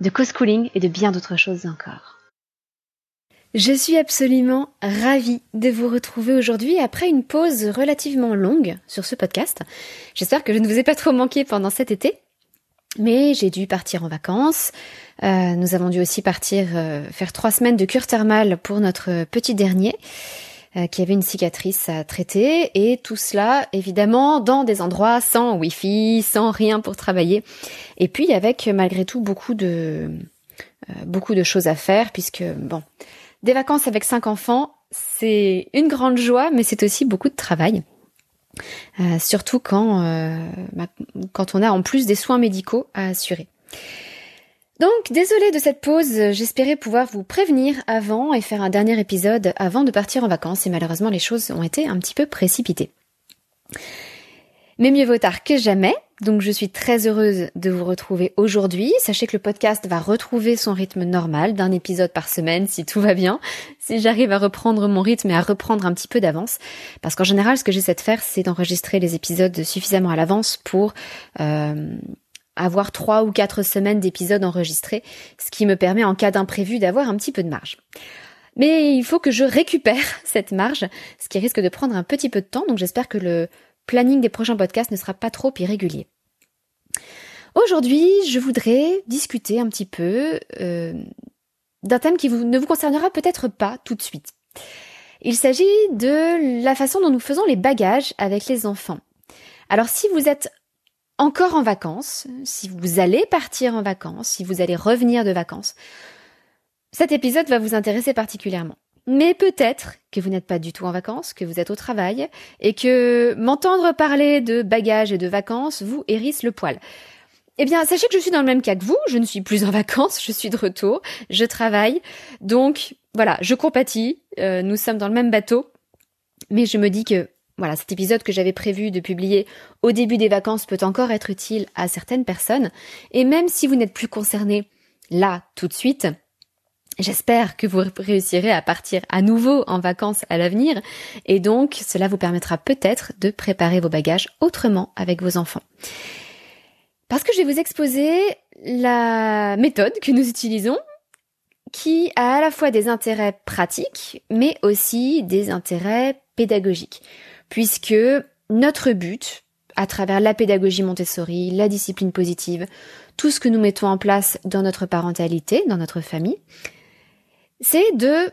de co-schooling et de bien d'autres choses encore. Je suis absolument ravie de vous retrouver aujourd'hui après une pause relativement longue sur ce podcast. J'espère que je ne vous ai pas trop manqué pendant cet été, mais j'ai dû partir en vacances. Euh, nous avons dû aussi partir euh, faire trois semaines de cure thermale pour notre petit dernier. Euh, qui avait une cicatrice à traiter et tout cela évidemment dans des endroits sans wifi, sans rien pour travailler et puis avec malgré tout beaucoup de euh, beaucoup de choses à faire puisque bon des vacances avec cinq enfants c'est une grande joie mais c'est aussi beaucoup de travail. Euh, surtout quand, quand on a en plus des soins médicaux à assurer. Donc, désolée de cette pause, j'espérais pouvoir vous prévenir avant et faire un dernier épisode avant de partir en vacances et malheureusement les choses ont été un petit peu précipitées. Mais mieux vaut tard que jamais, donc je suis très heureuse de vous retrouver aujourd'hui. Sachez que le podcast va retrouver son rythme normal d'un épisode par semaine si tout va bien, si j'arrive à reprendre mon rythme et à reprendre un petit peu d'avance. Parce qu'en général, ce que j'essaie de faire, c'est d'enregistrer les épisodes suffisamment à l'avance pour euh, avoir trois ou quatre semaines d'épisodes enregistrés, ce qui me permet en cas d'imprévu d'avoir un petit peu de marge. Mais il faut que je récupère cette marge, ce qui risque de prendre un petit peu de temps, donc j'espère que le planning des prochains podcasts ne sera pas trop irrégulier. Aujourd'hui, je voudrais discuter un petit peu euh, d'un thème qui ne vous concernera peut-être pas tout de suite. Il s'agit de la façon dont nous faisons les bagages avec les enfants. Alors si vous êtes encore en vacances, si vous allez partir en vacances, si vous allez revenir de vacances, cet épisode va vous intéresser particulièrement. Mais peut-être que vous n'êtes pas du tout en vacances, que vous êtes au travail, et que m'entendre parler de bagages et de vacances vous hérisse le poil. Eh bien, sachez que je suis dans le même cas que vous, je ne suis plus en vacances, je suis de retour, je travaille, donc voilà, je compatis, euh, nous sommes dans le même bateau, mais je me dis que voilà, cet épisode que j'avais prévu de publier au début des vacances peut encore être utile à certaines personnes. Et même si vous n'êtes plus concerné là tout de suite, J'espère que vous réussirez à partir à nouveau en vacances à l'avenir et donc cela vous permettra peut-être de préparer vos bagages autrement avec vos enfants. Parce que je vais vous exposer la méthode que nous utilisons qui a à la fois des intérêts pratiques mais aussi des intérêts pédagogiques puisque notre but, à travers la pédagogie Montessori, la discipline positive, tout ce que nous mettons en place dans notre parentalité, dans notre famille, c'est de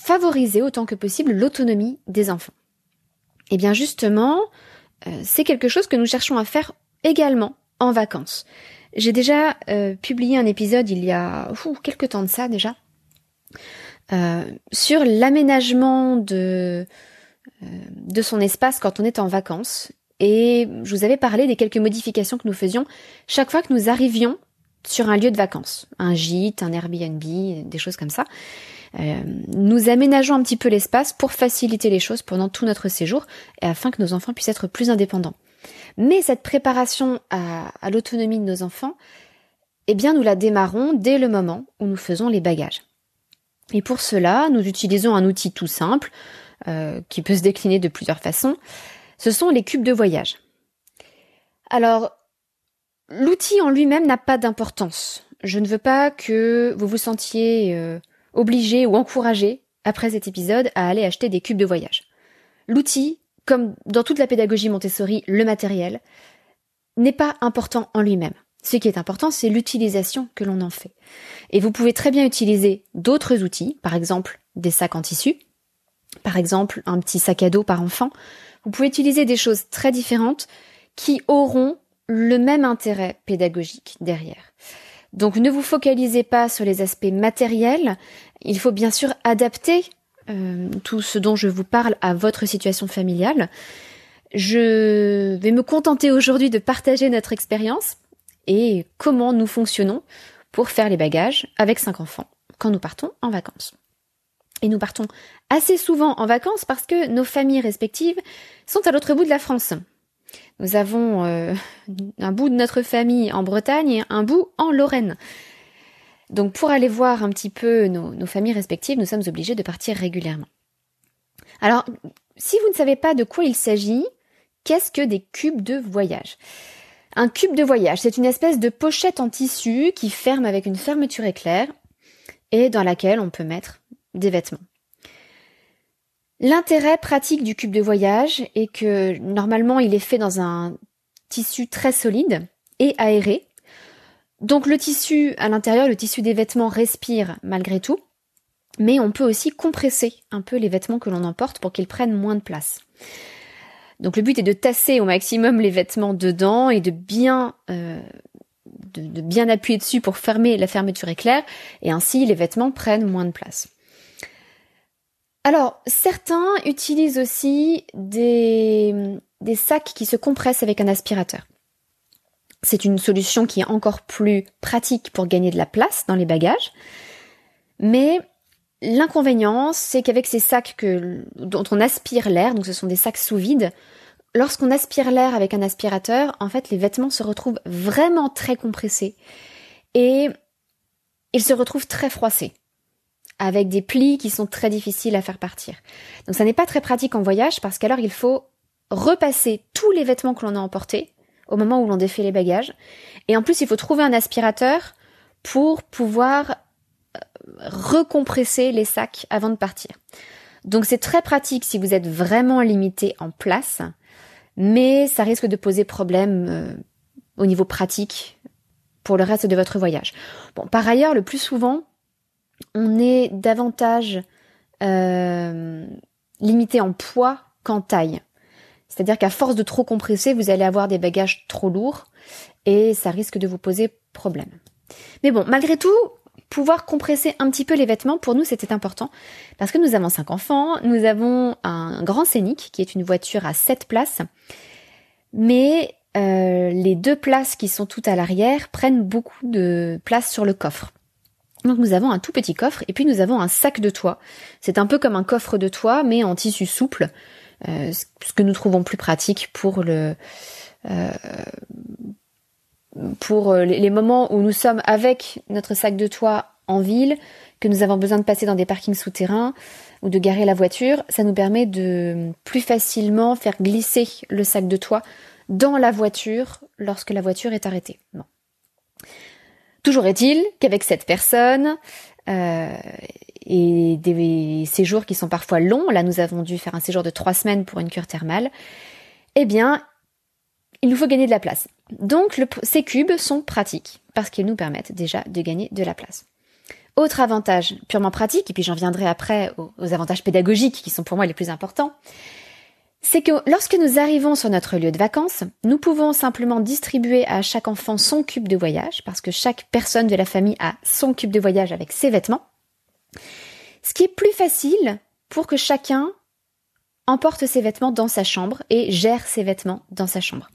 favoriser autant que possible l'autonomie des enfants. Et bien justement, euh, c'est quelque chose que nous cherchons à faire également en vacances. J'ai déjà euh, publié un épisode il y a quelques temps de ça déjà, euh, sur l'aménagement de, de son espace quand on est en vacances. Et je vous avais parlé des quelques modifications que nous faisions chaque fois que nous arrivions sur un lieu de vacances, un gîte, un Airbnb, des choses comme ça. Euh, nous aménageons un petit peu l'espace pour faciliter les choses pendant tout notre séjour et afin que nos enfants puissent être plus indépendants. Mais cette préparation à, à l'autonomie de nos enfants, eh bien, nous la démarrons dès le moment où nous faisons les bagages. Et pour cela, nous utilisons un outil tout simple, euh, qui peut se décliner de plusieurs façons, ce sont les cubes de voyage. Alors, l'outil en lui-même n'a pas d'importance. Je ne veux pas que vous vous sentiez euh, obligé ou encouragé, après cet épisode, à aller acheter des cubes de voyage. L'outil, comme dans toute la pédagogie Montessori, le matériel, n'est pas important en lui-même. Ce qui est important, c'est l'utilisation que l'on en fait. Et vous pouvez très bien utiliser d'autres outils, par exemple des sacs en tissu, par exemple un petit sac à dos par enfant, vous pouvez utiliser des choses très différentes qui auront le même intérêt pédagogique derrière. Donc ne vous focalisez pas sur les aspects matériels, il faut bien sûr adapter euh, tout ce dont je vous parle à votre situation familiale. Je vais me contenter aujourd'hui de partager notre expérience et comment nous fonctionnons pour faire les bagages avec cinq enfants quand nous partons en vacances. Et nous partons assez souvent en vacances parce que nos familles respectives sont à l'autre bout de la France. Nous avons euh, un bout de notre famille en Bretagne et un bout en Lorraine. Donc pour aller voir un petit peu nos, nos familles respectives, nous sommes obligés de partir régulièrement. Alors, si vous ne savez pas de quoi il s'agit, qu'est-ce que des cubes de voyage? Un cube de voyage, c'est une espèce de pochette en tissu qui ferme avec une fermeture éclair et dans laquelle on peut mettre des vêtements. L'intérêt pratique du cube de voyage est que normalement il est fait dans un tissu très solide et aéré. Donc le tissu à l'intérieur, le tissu des vêtements respire malgré tout, mais on peut aussi compresser un peu les vêtements que l'on emporte pour qu'ils prennent moins de place. Donc le but est de tasser au maximum les vêtements dedans et de bien euh, de, bien appuyer dessus pour fermer la fermeture éclair et ainsi les vêtements prennent moins de place. Alors, certains utilisent aussi des, sacs qui se compressent avec un aspirateur. C'est une solution qui est encore plus pratique pour gagner de la place dans les bagages. Mais l'inconvénient, c'est qu'avec ces sacs dont on aspire l'air, donc ce sont des sacs sous vide, lorsqu'on aspire l'air avec un aspirateur, en fait, les vêtements se retrouvent vraiment très compressés et ils se retrouvent très froissés avec des plis qui sont très difficiles à faire partir. Donc ça n'est pas très pratique en voyage parce qu'alors il faut repasser tous les vêtements que l'on a emportés au moment où l'on défait les bagages. Et en plus, il faut trouver un aspirateur pour pouvoir euh, recompresser les sacs avant de partir. Donc c'est très pratique si vous êtes vraiment limité en place, mais ça risque de poser problème euh, au niveau pratique pour le reste de votre voyage. Bon, par ailleurs, le plus souvent, on est davantage euh, limité en poids qu'en taille. C'est-à-dire qu'à force de trop compresser, vous allez avoir des bagages trop lourds et ça risque de vous poser problème. Mais bon, malgré tout, pouvoir compresser un petit peu les vêtements, pour nous, c'était important parce que nous avons cinq enfants, nous avons un grand Scénic qui est une voiture à sept places, mais euh, les deux places qui sont toutes à l'arrière prennent beaucoup de place sur le coffre. Donc nous avons un tout petit coffre et puis nous avons un sac de toit. C'est un peu comme un coffre de toit mais en tissu souple, euh, ce que nous trouvons plus pratique pour le euh, pour les moments où nous sommes avec notre sac de toit en ville, que nous avons besoin de passer dans des parkings souterrains ou de garer la voiture, ça nous permet de plus facilement faire glisser le sac de toit dans la voiture lorsque la voiture est arrêtée. Toujours est-il qu'avec cette personne euh, et des séjours qui sont parfois longs, là nous avons dû faire un séjour de trois semaines pour une cure thermale, eh bien, il nous faut gagner de la place. Donc ces cubes sont pratiques parce qu'ils nous permettent déjà de gagner de la place. Autre avantage purement pratique, et puis j'en viendrai après aux avantages pédagogiques qui sont pour moi les plus importants, c'est que lorsque nous arrivons sur notre lieu de vacances, nous pouvons simplement distribuer à chaque enfant son cube de voyage, parce que chaque personne de la famille a son cube de voyage avec ses vêtements. Ce qui est plus facile pour que chacun emporte ses vêtements dans sa chambre et gère ses vêtements dans sa chambre.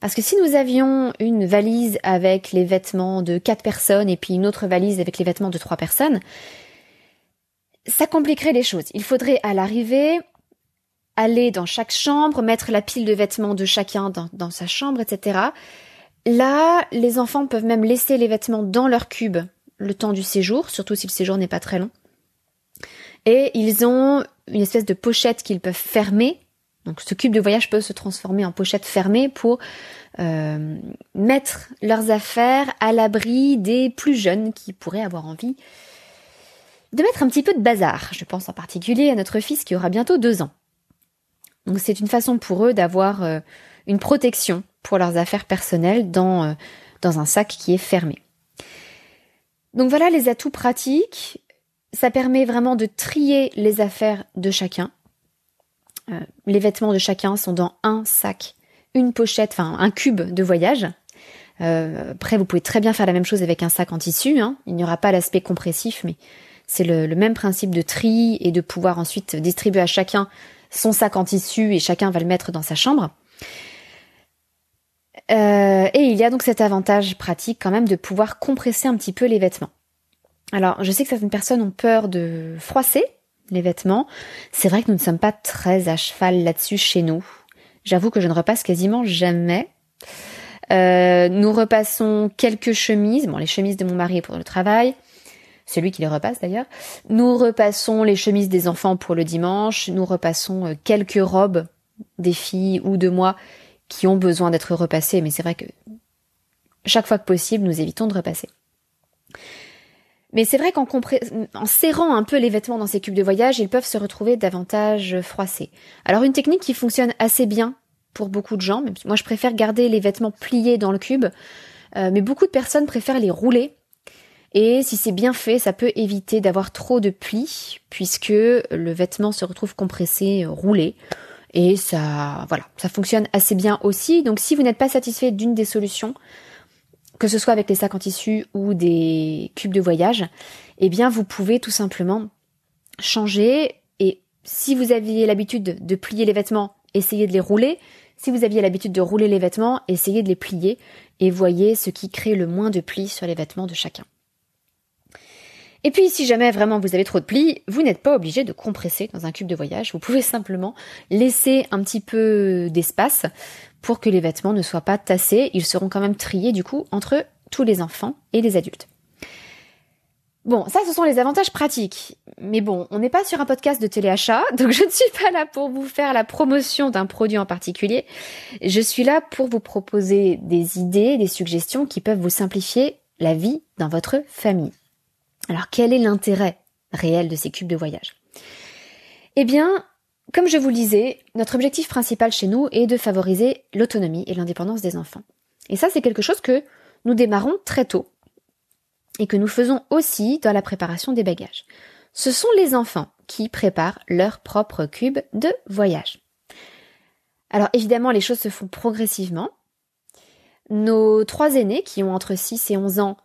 Parce que si nous avions une valise avec les vêtements de quatre personnes et puis une autre valise avec les vêtements de trois personnes, ça compliquerait les choses. Il faudrait à l'arrivée aller dans chaque chambre, mettre la pile de vêtements de chacun dans, sa chambre, etc. Là, les enfants peuvent même laisser les vêtements dans leur cube le temps du séjour, surtout si le séjour n'est pas très long. Et ils ont une espèce de pochette qu'ils peuvent fermer. Donc ce cube de voyage peut se transformer en pochette fermée pour euh, mettre leurs affaires à l'abri des plus jeunes qui pourraient avoir envie de mettre un petit peu de bazar. Je pense en particulier à notre fils qui aura bientôt deux ans. Donc c'est une façon pour eux d'avoir euh, une protection pour leurs affaires personnelles dans, euh, dans un sac qui est fermé. Donc voilà les atouts pratiques. Ça permet vraiment de trier les affaires de chacun. Euh, les vêtements de chacun sont dans un sac, une pochette, enfin un cube de voyage. après, vous pouvez très bien faire la même chose avec un sac en tissu. Hein. Il n'y aura pas l'aspect compressif, mais c'est le, même principe de tri et de pouvoir ensuite distribuer à chacun son sac en tissu et chacun va le mettre dans sa chambre. Euh, et il y a donc cet avantage pratique quand même de pouvoir compresser un petit peu les vêtements. Alors, je sais que certaines personnes ont peur de froisser les vêtements. C'est vrai que nous ne sommes pas très à cheval là-dessus chez nous. J'avoue que je ne repasse quasiment jamais. Euh, nous repassons quelques chemises, bon les chemises de mon mari pour le travail, celui qui les repasse d'ailleurs. Nous repassons les chemises des enfants pour le dimanche, nous repassons euh, quelques robes des filles ou de moi qui ont besoin d'être repassées, mais c'est vrai que chaque fois que possible, nous évitons de repasser. Mais c'est vrai qu'en en serrant un peu les vêtements dans ces cubes de voyage, ils peuvent se retrouver davantage froissés. Alors une technique qui fonctionne assez bien pour beaucoup de gens, moi je préfère garder les vêtements pliés dans le cube, euh, mais beaucoup de personnes préfèrent les rouler. Et si c'est bien fait, ça peut éviter d'avoir trop de plis, puisque le vêtement se retrouve compressé, roulé. Et ça, voilà, ça fonctionne assez bien aussi. Donc si vous n'êtes pas satisfait d'une des solutions, que ce soit avec les sacs en tissu ou des cubes de voyage, eh bien vous pouvez tout simplement changer et si vous aviez l'habitude de plier les vêtements, essayez de les rouler. Si vous aviez l'habitude de rouler les vêtements, essayez de les plier et voyez ce qui crée le moins de plis sur les vêtements de chacun. Et puis, si jamais vraiment vous avez trop de plis, vous n'êtes pas obligé de compresser dans un cube de voyage. Vous pouvez simplement laisser un petit peu d'espace pour que les vêtements ne soient pas tassés. Ils seront quand même triés du coup entre tous les enfants et les adultes. Bon, ça ce sont les avantages pratiques. Mais bon, on n'est pas sur un podcast de téléachat, donc je ne suis pas là pour vous faire la promotion d'un produit en particulier. Je suis là pour vous proposer des idées, des suggestions qui peuvent vous simplifier la vie dans votre famille. Alors quel est l'intérêt réel de ces cubes de voyage? Eh bien, comme je vous le disais, notre objectif principal chez nous est de favoriser l'autonomie et l'indépendance des enfants. Et ça, c'est quelque chose que nous démarrons très tôt et que nous faisons aussi dans la préparation des bagages. Ce sont les enfants qui préparent leur propre cube de voyage. Alors évidemment, les choses se font progressivement. Nos trois aînés, qui ont entre 6 et 11 ans,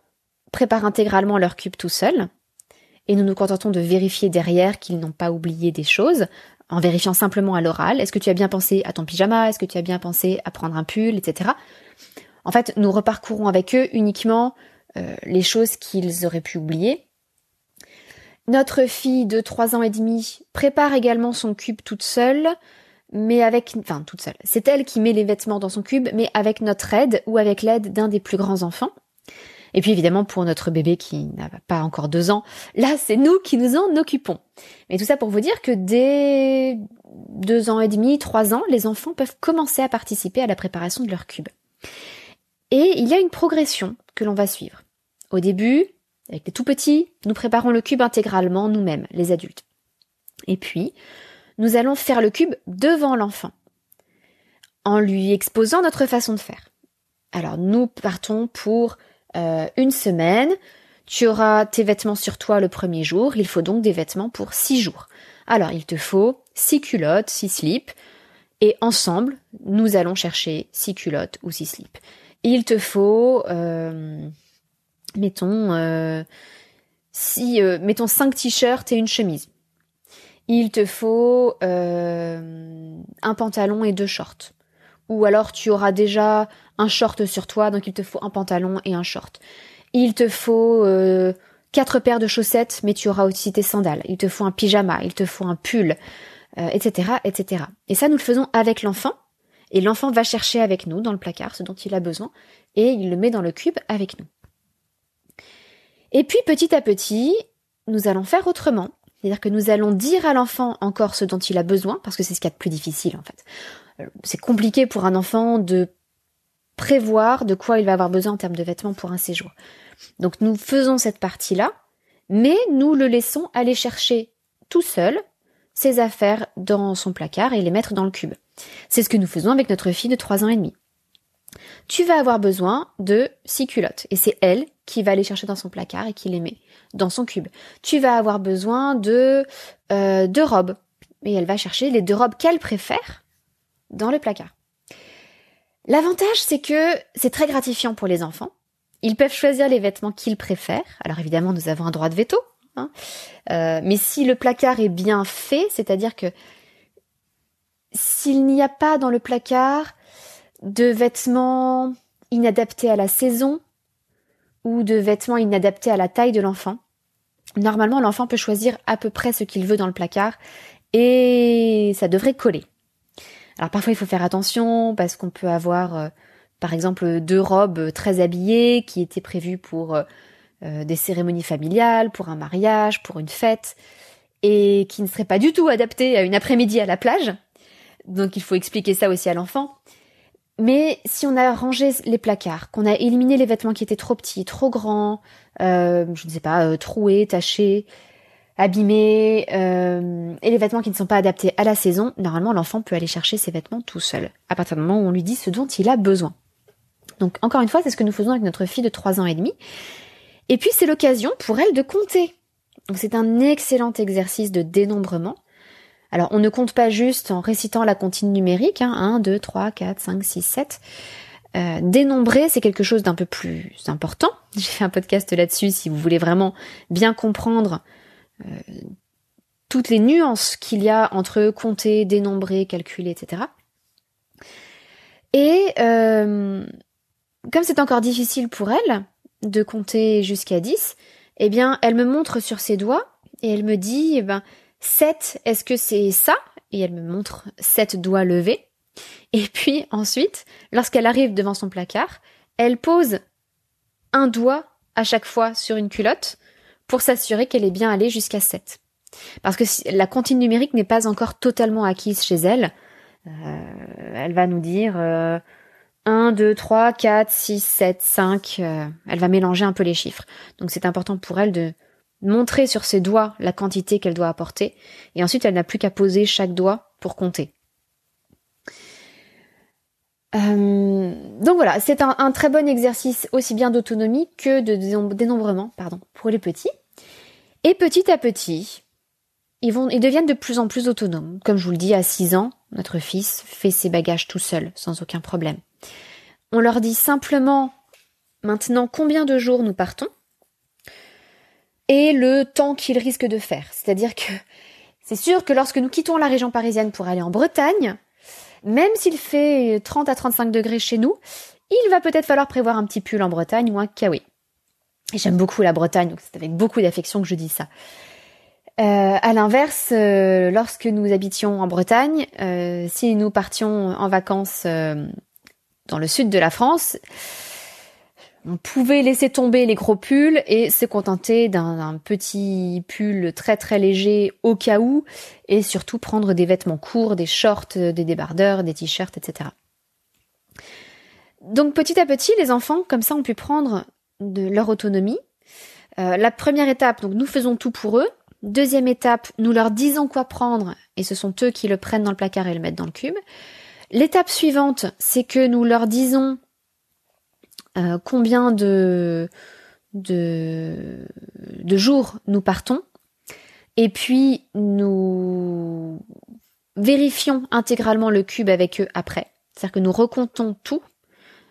préparent intégralement leur cube tout seuls, et nous nous contentons de vérifier derrière qu'ils n'ont pas oublié des choses, en vérifiant simplement à l'oral. Est-ce que tu as bien pensé à ton pyjama Est-ce que tu as bien pensé à prendre un pull, etc. En fait, nous reparcourons avec eux uniquement euh, les choses qu'ils auraient pu oublier. Notre fille de 3 ans et demi prépare également son cube toute seule, mais avec, enfin toute seule. C'est elle qui met les vêtements dans son cube, mais avec notre aide ou avec l'aide d'un des plus grands enfants. Et puis évidemment pour notre bébé qui n'a pas encore deux ans, là c'est nous qui nous en occupons. Mais tout ça pour vous dire que dès deux ans et demi, trois ans, les enfants peuvent commencer à participer à la préparation de leur cube. Et il y a une progression que l'on va suivre. Au début, avec les tout petits, nous préparons le cube intégralement nous-mêmes, les adultes. Et puis, nous allons faire le cube devant l'enfant, en lui exposant notre façon de faire. Alors nous partons pour euh, une semaine. Tu auras tes vêtements sur toi le premier jour. Il faut donc des vêtements pour six jours. Alors, il te faut six culottes, six slips. Et ensemble, nous allons chercher six culottes ou six slips. Il te faut, euh, mettons, euh, si, mettons cinq t-shirts et une chemise. Il te faut un pantalon et deux shorts ou alors tu auras déjà un short sur toi, donc il te faut un pantalon et un short. Il te faut euh, quatre paires de chaussettes, mais tu auras aussi tes sandales. Il te faut un pyjama, il te faut un pull, etc., euh, etc. Et ça, nous le faisons avec l'enfant, et l'enfant va chercher avec nous dans le placard ce dont il a besoin, et il le met dans le cube avec nous. Et puis petit à petit, nous allons faire autrement. C'est-à-dire que nous allons dire à l'enfant encore ce dont il a besoin, parce que c'est ce qu'il y a de plus difficile en fait c'est compliqué pour un enfant de prévoir de quoi il va avoir besoin en termes de vêtements pour un séjour. Donc nous faisons cette partie-là, mais nous le laissons aller chercher tout seul ses affaires dans son placard et les mettre dans le cube. C'est ce que nous faisons avec notre fille de 3 ans et demi. Tu vas avoir besoin de six culottes et c'est elle qui va aller chercher dans son placard et qui les met dans son cube. Tu vas avoir besoin de euh, deux robes et elle va chercher les deux robes qu'elle préfère dans le placard. L'avantage, c'est que c'est très gratifiant pour les enfants. Ils peuvent choisir les vêtements qu'ils préfèrent. Alors évidemment, nous avons un droit de veto. Hein. Euh, mais si le placard est bien fait, c'est-à-dire que s'il n'y a pas dans le placard de vêtements inadaptés à la saison ou de vêtements inadaptés à la taille de l'enfant, Normalement, l'enfant peut choisir à peu près ce qu'il veut dans le placard et ça devrait coller. Alors parfois il faut faire attention parce qu'on peut avoir euh, par exemple deux robes très habillées qui étaient prévues pour euh, euh, des cérémonies familiales, pour un mariage, pour une fête et qui ne seraient pas du tout adaptées à une après-midi à la plage. Donc il faut expliquer ça aussi à l'enfant. Mais si on a rangé les placards, qu'on a éliminé les vêtements qui étaient trop petits, trop grands, je ne sais pas, troués, tachés, abîmés euh, et les vêtements qui ne sont pas adaptés à la saison, normalement l'enfant peut aller chercher ses vêtements tout seul, à partir du moment où on lui dit ce dont il a besoin. Donc encore une fois, c'est ce que nous faisons avec notre fille de 3 ans et demi. Et puis c'est l'occasion pour elle de compter. Donc c'est un excellent exercice de dénombrement. Alors on ne compte pas juste en récitant la comptine numérique, hein, 1, 2, 3, 4, 5, 6, 7. dénombrer, c'est quelque chose d'un peu plus important. J'ai fait un podcast là-dessus si vous voulez vraiment bien comprendre toutes les nuances qu'il y a entre compter, dénombrer, calculer, etc. Et euh, comme c'est encore difficile pour elle de compter jusqu'à 10, eh bien, elle me montre sur ses doigts et elle me dit, eh ben, 7, est-ce que c'est ça? Et elle me montre 7 doigts levés. Et puis ensuite, lorsqu'elle arrive devant son placard, elle pose un doigt à chaque fois sur une culotte pour s'assurer qu'elle est bien allée jusqu'à 7. Parce que la comptine numérique n'est pas encore totalement acquise chez elle. Euh, elle va nous dire 1, 2, 3, 4, 6, 7, 5. elle va mélanger un peu les chiffres. Donc c'est important pour elle de montrer sur ses doigts la quantité qu'elle doit apporter. Et ensuite, elle n'a plus qu'à poser chaque doigt pour compter. Euh, donc voilà, c'est un, très bon exercice aussi bien d'autonomie que de dénombrement, pardon, pour les petits. Et petit à petit, ils vont, ils deviennent de plus en plus autonomes. Comme je vous le dis, à 6 ans, notre fils fait ses bagages tout seul, sans aucun problème. On leur dit simplement maintenant combien de jours nous partons et le temps qu'il risque de faire. C'est-à-dire que c'est sûr que lorsque nous quittons la région parisienne pour aller en Bretagne, même s'il fait 30 à 35 degrés chez nous, il va peut-être falloir prévoir un petit pull en Bretagne ou un kawaii. J'aime beaucoup la Bretagne, donc c'est avec beaucoup d'affection que je dis ça. Euh, à l'inverse, euh, lorsque nous habitions en Bretagne, euh, si nous partions en vacances dans le sud de la France, on pouvait laisser tomber les gros pulls et se contenter d'un petit pull très très léger au cas où et surtout prendre des vêtements courts, des shorts, des débardeurs, des t-shirts, etc. Donc petit à petit, les enfants comme ça ont pu prendre de leur autonomie. Euh, la première étape, donc nous faisons tout pour eux. Deuxième étape, nous leur disons quoi prendre et ce sont eux qui le prennent dans le placard et le mettent dans le cube. L'étape suivante, c'est que nous leur disons euh, combien de, de, jours nous partons et puis nous vérifions intégralement le cube avec eux après. C'est-à-dire que nous recomptons tout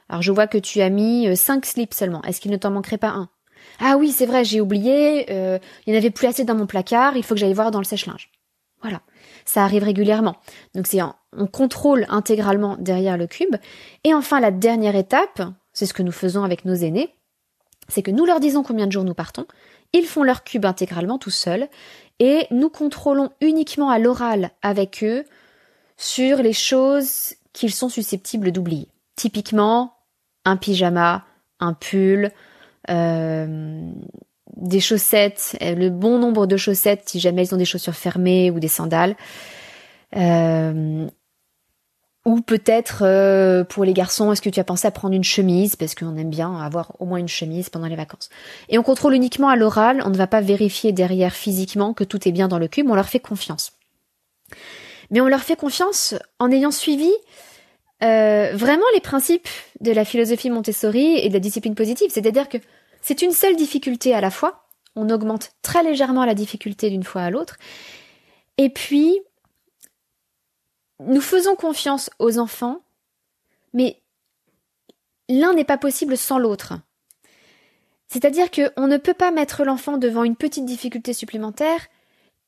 alors je vois que tu as mis 5 euh, slips seulement. Est-ce qu'il ne t'en manquerait pas un? Ah oui, c'est vrai, j'ai oublié. Euh, il n'y en avait plus assez dans mon placard. Il faut que j'aille voir dans le sèche-linge. Voilà, ça arrive régulièrement. Donc c'est on contrôle intégralement derrière le cube. Et enfin la dernière étape, c'est ce que nous faisons avec nos aînés, c'est que nous leur disons combien de jours nous partons. Ils font leur cube intégralement tout seuls et nous contrôlons uniquement à l'oral avec eux sur les choses qu'ils sont susceptibles d'oublier. Typiquement, un pyjama, un pull, euh, des chaussettes, euh, le bon nombre de chaussettes si jamais ils ont des chaussures fermées ou des sandales. Euh, ou peut-être pour les garçons, est-ce que tu as pensé à prendre une chemise? Parce qu'on aime bien avoir au moins une chemise pendant les vacances. Et on contrôle uniquement à l'oral, on ne va pas vérifier derrière physiquement que tout est bien dans le cube, on leur fait confiance. Mais on leur fait confiance en ayant suivi euh, vraiment les principes de la philosophie Montessori et de la discipline positive. C'est-à-dire que c'est une seule difficulté à la fois. On augmente très légèrement la difficulté d'une fois à l'autre. Et puis, nous faisons confiance aux enfants, mais l'un n'est pas possible sans l'autre. C'est-à-dire qu'on ne peut pas mettre l'enfant devant une petite difficulté supplémentaire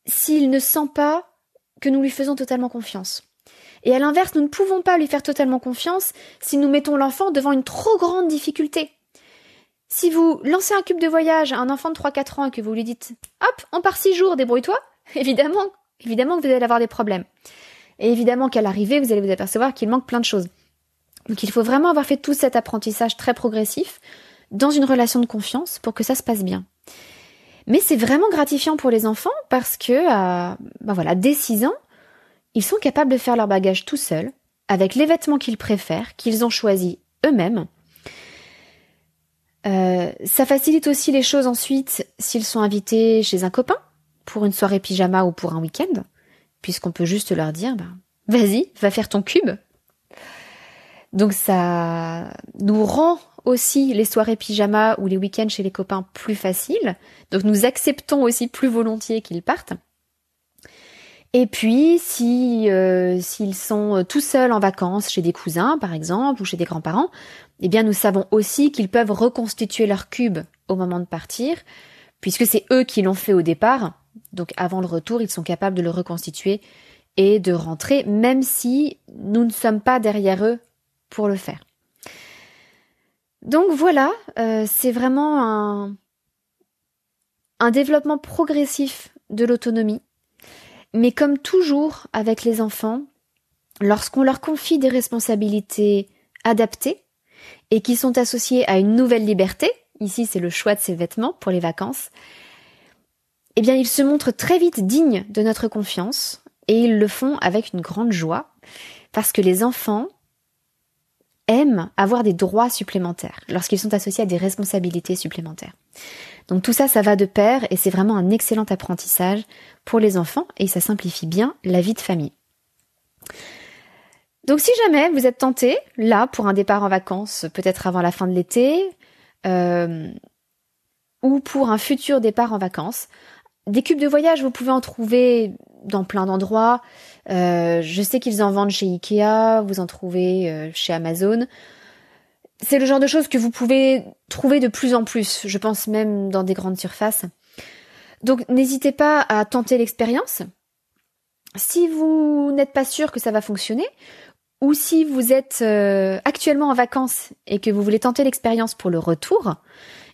s'il ne sent pas que nous lui faisons totalement confiance. Et à l'inverse, nous ne pouvons pas lui faire totalement confiance si nous mettons l'enfant devant une trop grande difficulté. Si vous lancez un cube de voyage à un enfant de 3-4 ans et que vous lui dites Hop, on part 6 jours, débrouille-toi, évidemment, évidemment que vous allez avoir des problèmes. Et évidemment qu'à l'arrivée, vous allez vous apercevoir qu'il manque plein de choses. Donc il faut vraiment avoir fait tout cet apprentissage très progressif dans une relation de confiance pour que ça se passe bien. Mais c'est vraiment gratifiant pour les enfants parce que, euh, ben voilà, dès 6 ans, ils sont capables de faire leur bagage tout seuls, avec les vêtements qu'ils préfèrent, qu'ils ont choisis eux-mêmes. Euh, ça facilite aussi les choses ensuite s'ils sont invités chez un copain pour une soirée pyjama ou pour un week-end, puisqu'on peut juste leur dire, ben, vas-y, va faire ton cube. Donc ça nous rend aussi les soirées pyjama ou les week-ends chez les copains plus faciles. Donc nous acceptons aussi plus volontiers qu'ils partent. Et puis, si euh, s'ils sont tout seuls en vacances chez des cousins, par exemple, ou chez des grands-parents, eh bien, nous savons aussi qu'ils peuvent reconstituer leur cube au moment de partir, puisque c'est eux qui l'ont fait au départ. Donc, avant le retour, ils sont capables de le reconstituer et de rentrer, même si nous ne sommes pas derrière eux pour le faire. Donc voilà, euh, c'est vraiment un, un développement progressif de l'autonomie. Mais comme toujours avec les enfants, lorsqu'on leur confie des responsabilités adaptées et qui sont associées à une nouvelle liberté, ici c'est le choix de ses vêtements pour les vacances, eh bien ils se montrent très vite dignes de notre confiance et ils le font avec une grande joie parce que les enfants aiment avoir des droits supplémentaires lorsqu'ils sont associés à des responsabilités supplémentaires. Donc tout ça, ça va de pair et c'est vraiment un excellent apprentissage pour les enfants et ça simplifie bien la vie de famille. Donc si jamais vous êtes tenté, là, pour un départ en vacances, peut-être avant la fin de l'été, euh, ou pour un futur départ en vacances, des cubes de voyage, vous pouvez en trouver dans plein d'endroits. Euh, je sais qu'ils en vendent chez Ikea, vous en trouvez euh, chez Amazon. C'est le genre de choses que vous pouvez trouver de plus en plus, je pense même dans des grandes surfaces. Donc n'hésitez pas à tenter l'expérience. Si vous n'êtes pas sûr que ça va fonctionner, ou si vous êtes euh, actuellement en vacances et que vous voulez tenter l'expérience pour le retour,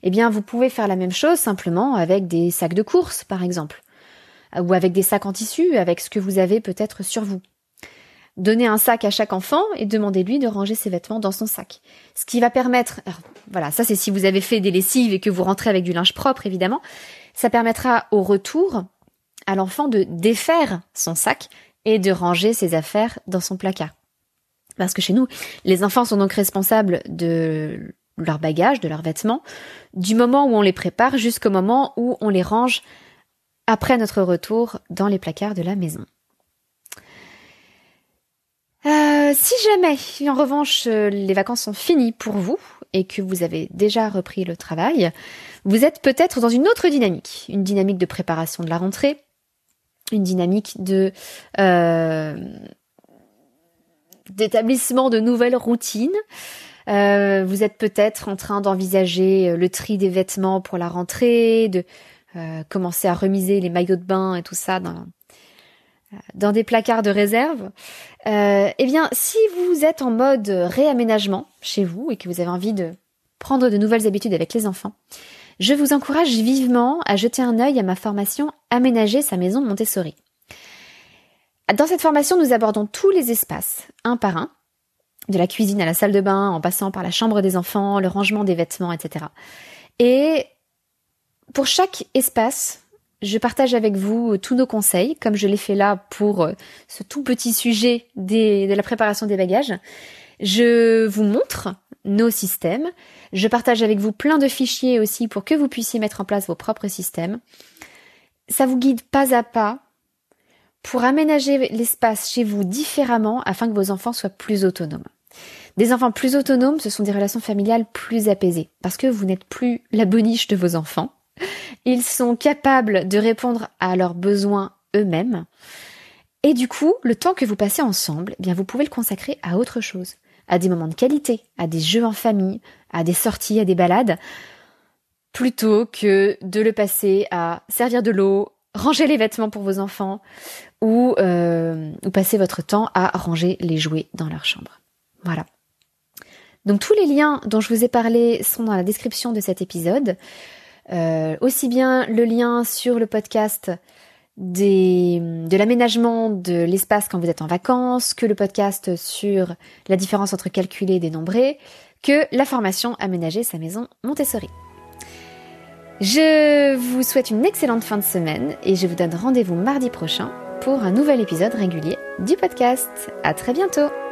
eh bien vous pouvez faire la même chose simplement avec des sacs de course par exemple, ou avec des sacs en tissu, avec ce que vous avez peut-être sur vous. Donnez un sac à chaque enfant et demandez-lui de ranger ses vêtements dans son sac. Ce qui va permettre, voilà, ça c'est si vous avez fait des lessives et que vous rentrez avec du linge propre évidemment, ça permettra au retour à l'enfant de défaire son sac et de ranger ses affaires dans son placard. Parce que chez nous, les enfants sont donc responsables de leur bagage, de leurs vêtements, du moment où on les prépare jusqu'au moment où on les range après notre retour dans les placards de la maison. Euh, si jamais, en revanche, les vacances sont finies pour vous et que vous avez déjà repris le travail, vous êtes peut-être dans une autre dynamique, une dynamique de préparation de la rentrée, une dynamique de euh, d'établissement de nouvelles routines. vous êtes peut-être en train d'envisager le tri des vêtements pour la rentrée, de commencer à remiser les maillots de bain et tout ça dans, des placards de réserve, euh, eh bien, si vous êtes en mode réaménagement chez vous et que vous avez envie de prendre de nouvelles habitudes avec les enfants, je vous encourage vivement à jeter un œil à ma formation Aménager sa maison Montessori. Dans cette formation, nous abordons tous les espaces, un par un, de la cuisine à la salle de bain, en passant par la chambre des enfants, le rangement des vêtements, etc. Et pour chaque espace, je partage avec vous euh, tous nos conseils, comme je l'ai fait là pour euh, ce tout petit sujet de la préparation des bagages. Je vous montre nos systèmes. Je partage avec vous plein de fichiers aussi pour que vous puissiez mettre en place vos propres systèmes. Ça vous guide pas à pas pour aménager l'espace chez vous différemment afin que vos enfants soient plus autonomes. Des enfants plus autonomes, ce sont des relations familiales plus apaisées parce que vous n'êtes plus la boniche de vos enfants. Ils sont capables de répondre à leurs besoins eux-mêmes. Et du coup, le temps que vous passez ensemble, eh bien, vous pouvez le consacrer à autre chose, à des moments de qualité, à des jeux en famille, à des sorties, à des balades, plutôt que de le passer à servir de l'eau, ranger les vêtements pour vos enfants, ou, euh, ou passer votre temps à ranger les jouets dans leur chambre. Voilà. Donc tous les liens dont je vous ai parlé sont dans la description de cet épisode. Euh, aussi bien le lien sur le podcast de l'aménagement de l'espace quand vous êtes en vacances, que le podcast sur la différence entre calculer et dénombrer, que la formation Aménager sa maison Montessori. Je vous souhaite une excellente fin de semaine et je vous donne rendez-vous mardi prochain pour un nouvel épisode régulier du podcast. À très bientôt!